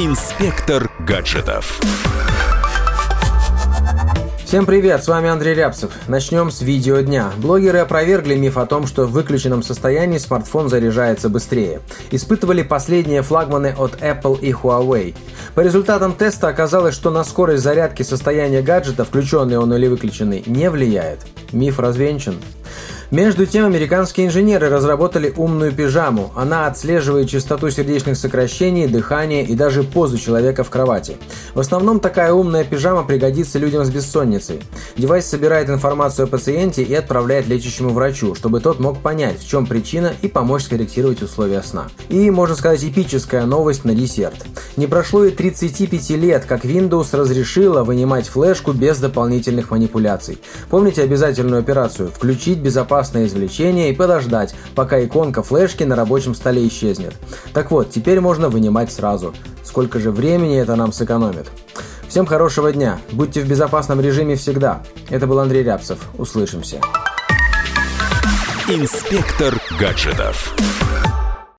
Инспектор гаджетов. Всем привет, с вами Андрей Рябцев. Начнем с видео дня. Блогеры опровергли миф о том, что в выключенном состоянии смартфон заряжается быстрее. Испытывали последние флагманы от Apple и Huawei. По результатам теста оказалось, что на скорость зарядки состояние гаджета, включенный он или выключенный, не влияет. Миф развенчан. Между тем, американские инженеры разработали умную пижаму. Она отслеживает частоту сердечных сокращений, дыхание и даже позу человека в кровати. В основном такая умная пижама пригодится людям с бессонницей. Девайс собирает информацию о пациенте и отправляет лечащему врачу, чтобы тот мог понять, в чем причина и помочь скорректировать условия сна. И, можно сказать, эпическая новость на десерт. Не прошло и 35 лет, как Windows разрешила вынимать флешку без дополнительных манипуляций. Помните обязательную операцию «Включить безопасность безопасное извлечение и подождать, пока иконка флешки на рабочем столе исчезнет. Так вот, теперь можно вынимать сразу. Сколько же времени это нам сэкономит? Всем хорошего дня. Будьте в безопасном режиме всегда. Это был Андрей Рябцев. Услышимся. Инспектор гаджетов.